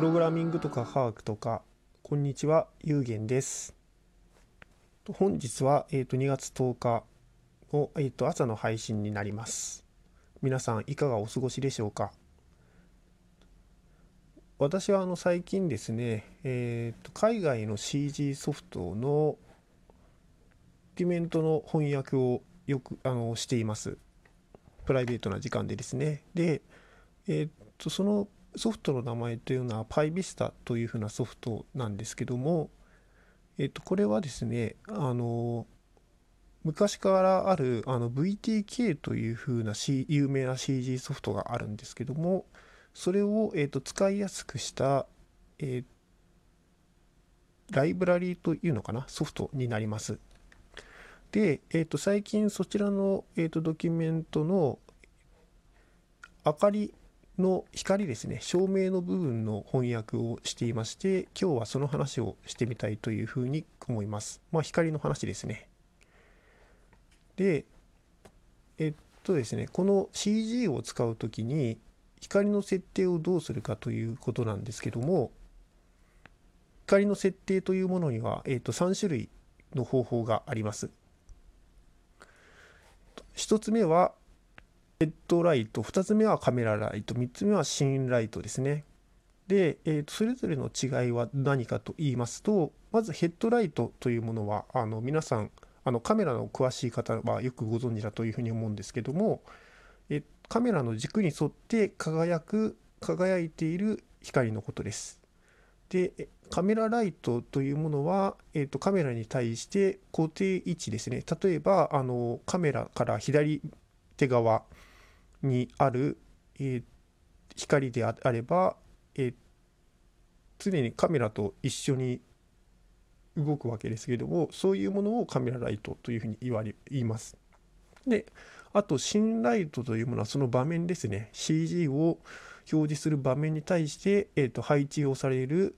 プログラミングとか科学とか、こんにちは、ゆうげんです。本日は、えー、と2月10日の、えー、と朝の配信になります。皆さん、いかがお過ごしでしょうか？私はあの最近ですね、えー、と海外の CG ソフトのドキュメントの翻訳をよくあのしています。プライベートな時間でですね。で、えー、とそのソフトの名前というのは PyVista というふうなソフトなんですけども、えっと、これはですね、あの、昔からあるあの VTK というふうな、C、有名な CG ソフトがあるんですけども、それを、えっと、使いやすくした、えーライブラリーというのかな、ソフトになります。で、えっと、最近そちらの、えっと、ドキュメントの明かりの光ですね。照明の部分の翻訳をしていまして今日はその話をしてみたいというふうに思います。まあ光の話ですね。でえっとですねこの CG を使う時に光の設定をどうするかということなんですけども光の設定というものには、えっと、3種類の方法があります。1つ目はヘッドライト2つ目はカメラライト3つ目はシーンライトですね。で、えーとそれぞれの違いは何かと言いますとまずヘッドライトというものはあの皆さんあのカメラの詳しい方はよくご存知だというふうに思うんですけどもえカメラの軸に沿って輝く輝いている光のことです。でカメラライトというものは、えー、とカメラに対して固定位置ですね。例えばあのカメラから左手側にある、えー光であれば、えー常にカメラと一緒に動くわけですけれどもそういうものをカメラライトというふうに言われ言います。であとシンライトというものはその場面ですね CG を表示する場面に対して、えーと配置をされる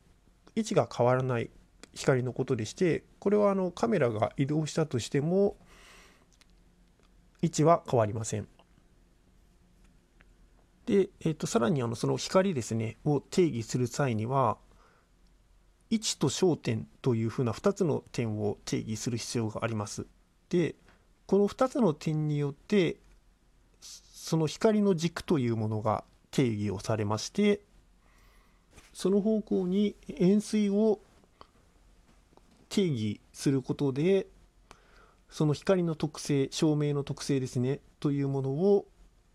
位置が変わらない光のことでしてこれはあのカメラが移動したとしても位置は変わりません。で、えー、とさらにあのその光ですねを定義する際には位置と焦点というふうな2つの点を定義する必要があります。でこの2つの点によってその光の軸というものが定義をされましてその方向に円錐を定義することでその光の特性照明の特性ですねというものを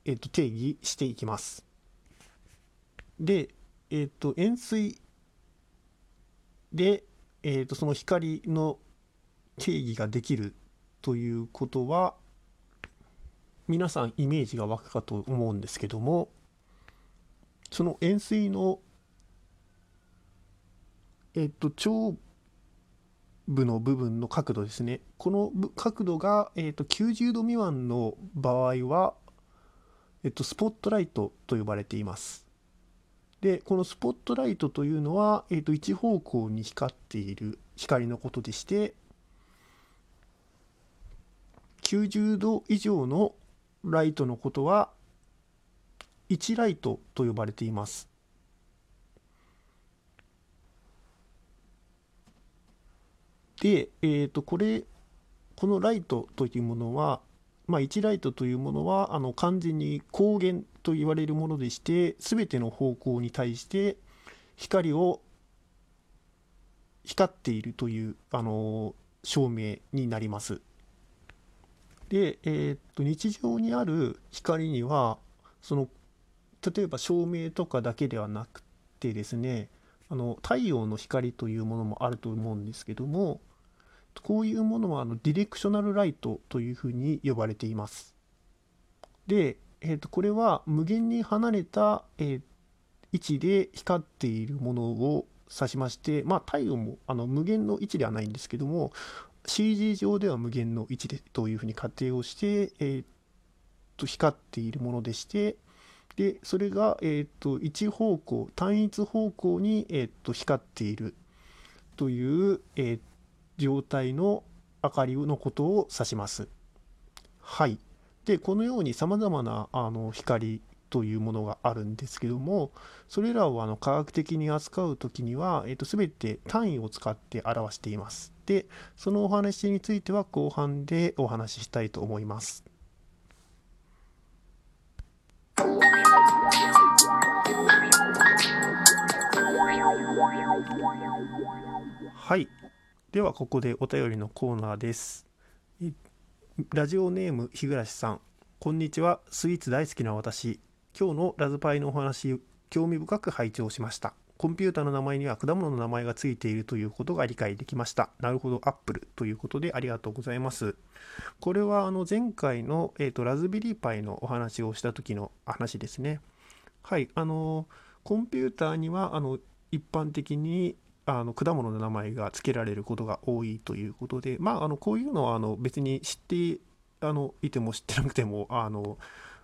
えっと定義していきます。で、えっと円錐で、えっとその光の定義ができるということは皆さんイメージが湧くかと思うんですけどもその円錐のえっと頂部の部分の角度ですねこの角度が、えっと90度未満の場合はえっと、スポットライトと呼ばれています。で、このスポットライトというのは、えっと、一方向に光っている光のことでして、90度以上のライトのことは、1ライトと呼ばれています。で、えっと、これ、このライトというものは、まあ、1ライトというものはあの完全に光源と言われるものでして全ての方向に対して光を光っているというあの照明になります。で、えーっと日常にある光にはその例えば照明とかだけではなくてですねあの太陽の光というものもあると思うんですけどもこういうものはあのディレクショナルライトというふうに呼ばれています。で、えー、とこれは無限に離れた、え位置で光っているものを指しまして、まあ、太陽もあの無限の位置ではないんですけども CG 上では無限の位置でというふうに仮定をして、えーと光っているものでしてでそれが、えー、と一方向単一方向に、えー、と光っているという、えー状態の明かりのことを指します。はい。で、このように様々なあの光というものがあるんですけどもそれらをあの科学的に扱う時には、えー、と全て単位を使って表しています。でそのお話については後半でお話ししたいと思います。はい。では、ここでお便りのコーナーです。ラジオネーム日暮さん。こんにちは。スイーツ大好きな私。今日のラズパイのお話、興味深く拝聴しました。コンピューターの名前には果物の名前がついているということが理解できました。なるほど、アップルということでありがとうございます。これはあの前回の、えーと、ラズベリーパイのお話をした時の話ですね。はい、あのコンピューターにはあの一般的にあの果物の名前が付けられることが多いということで、まあ、あのこういうのはあの別に知ってあのいても知ってなくてもあの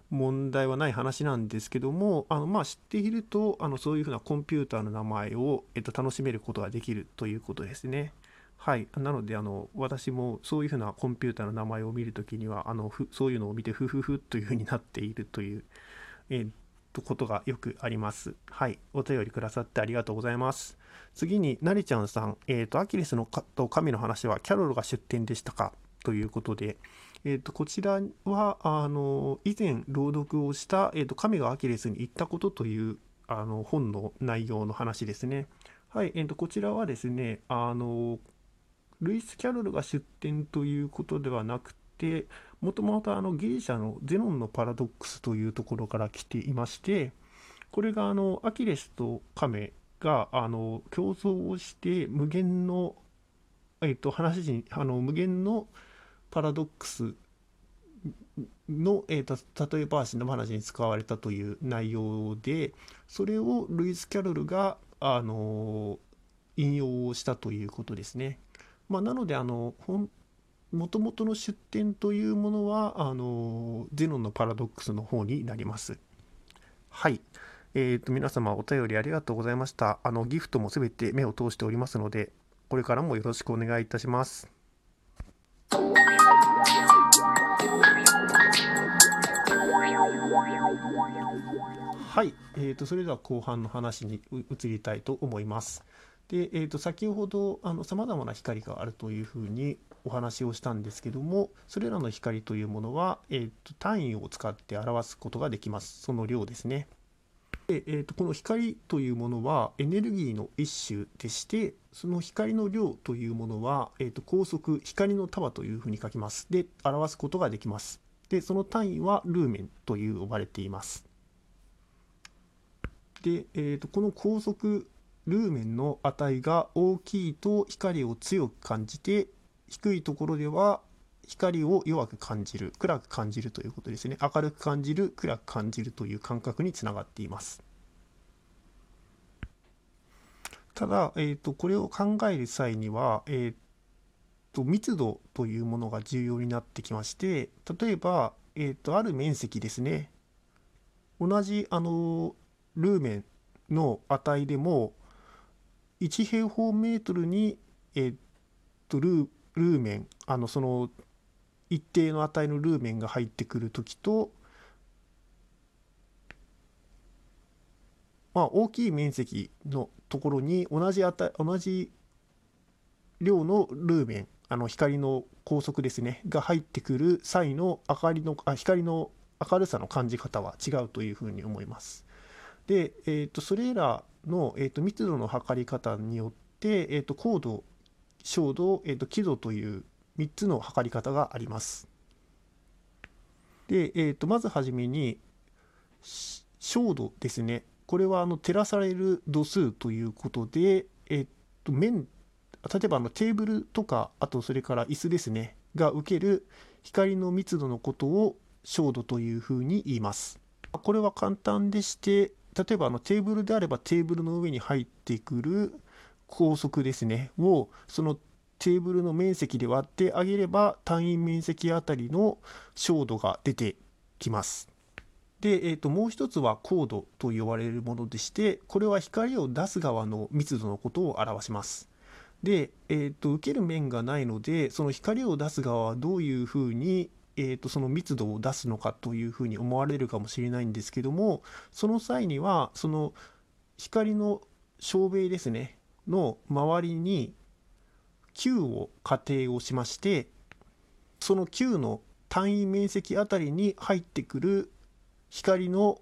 問題はない話なんですけどもあの、まあ、知っているとあのそういうふうなコンピューターの名前を、えっと、楽しめることができるということですね。はい、なのであの私もそういうふうなコンピューターの名前を見るときにはあのふそういうのを見てフフフというふうになっているという、えー、とことがよくあります。はい、お便りくださってありがとうございます。次に、なりちゃんさん、えっ、ー、と、アキレスのと神の話はキャロルが出展でしたか？ということで、えっ、ー、と、こちらは、あの、以前朗読をした、えっ、ー、と、神がアキレスに行ったことという、あの、本の内容の話ですね。はい、えっ、と、こちらはですね、あの、ルイス・キャロルが出展ということではなくて、もともとあのギリシャのゼノンのパラドックスというところから来ていまして、これがあのアキレスとカメがあの競争をして無限の、えっと、話にあの無限のパラドックスの、えーと、例え話の話に使われたという内容でそれをルイス・キャロルがあの引用をしたということですね。まあ、なのであのもともとの出典というものは、あの、ゼノンのパラドックスの方になります。はい。え、ー、と、皆様お便りありがとうございました。あの、ギフトもすべて目を通しておりますので、これからもよろしくお願いいたします。はい、えーと、それでは後半の話に移りたいと思います。で、えー、と先ほどさまざまな光があるというふうにお話をしたんですけどもそれらの光というものは、えー、と単位を使って表すことができますその量ですね。で、えー、とこの光というものはエネルギーの一種でしてその光の量というものは、えー、と高速光の束というふうに書きます。で表すことができます。でその単位はルーメンという呼ばれています。で、えー、とこの高速ルーメンの値が大きいと光を強く感じて低いところでは光を弱く感じる暗く感じるということですね。明るく感じる暗く感じるという感覚につながっています。ただ、えーと、これを考える際には、えーと、密度というものが重要になってきまして例えば、えーとある面積ですね。同じあのルーメンの値でも1平方メートルに、えっとルールーメンあのその一定の値のルーメンが入ってくる時とまあ大きい面積のところに同じ値同じ量のルーメンあの光の高速ですねが入ってくる際の明かりのあ光の明るさの感じ方は違うというふうに思います。で、えーと、それらの、えーと、密度の測り方によって、えーと、高度照度、えー、と輝度という3つの測り方があります。で、えー、とまずはじめに照度ですねこれはあの照らされる度数ということで、えー、と面例えばあのテーブルとかあとそれから椅子ですねが受ける光の密度のことを照度というふうに言います。これは簡単でして例えばあのテーブルであればテーブルの上に入ってくる高速ですねをそのテーブルの面積で割ってあげれば単位面積あたりの照度が出てきます。で、えー、ともう一つは高度と呼ばれるものでしてこれは光を出す側の密度のことを表します。で、えー、と受ける面がないのでその光を出す側はどういうふうにえー、とその密度を出すのかというふうに思われるかもしれないんですけどもその際にはその光の照明ですねの周りに Q を仮定をしましてその Q の単位面積あたりに入ってくる光の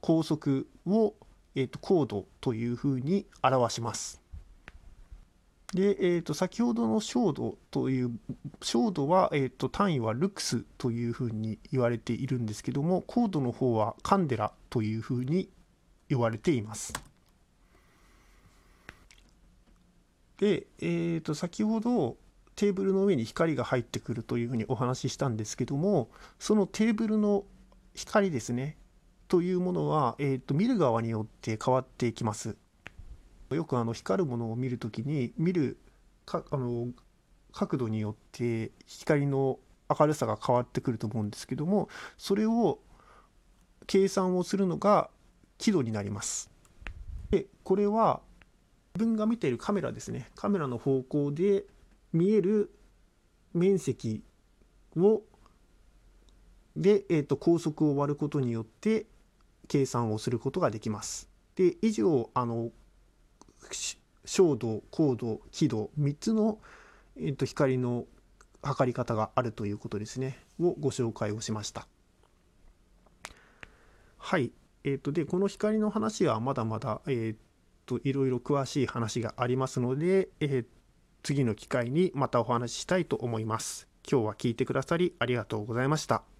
高速を、えー、と高度というふうに表します。で、えー、と先ほどの照度という照度は、えー、と単位はルクスというふうに言われているんですけども高度の方はカンデラというふうに言われています。で、えー、と先ほどテーブルの上に光が入ってくるというふうにお話ししたんですけどもそのテーブルの光ですねというものは、えー、と見る側によって変わっていきます。よくあの光るものを見るときに見るかあの角度によって光の明るさが変わってくると思うんですけどもそれを計算をするのが輝度になります。でこれは分が見ているカメラですねカメラの方向で見える面積をで、えーと、高速を割ることによって計算をすることができます。で以上あの照度高度輝度3つの、えーと、光の測り方があるということですねをご紹介をしました。はい。えーと、でこの光の話はまだまだ、えーと、いろいろ詳しい話がありますので、えー、次の機会にまたお話ししたいと思います。今日は聞いてくださりありがとうございました。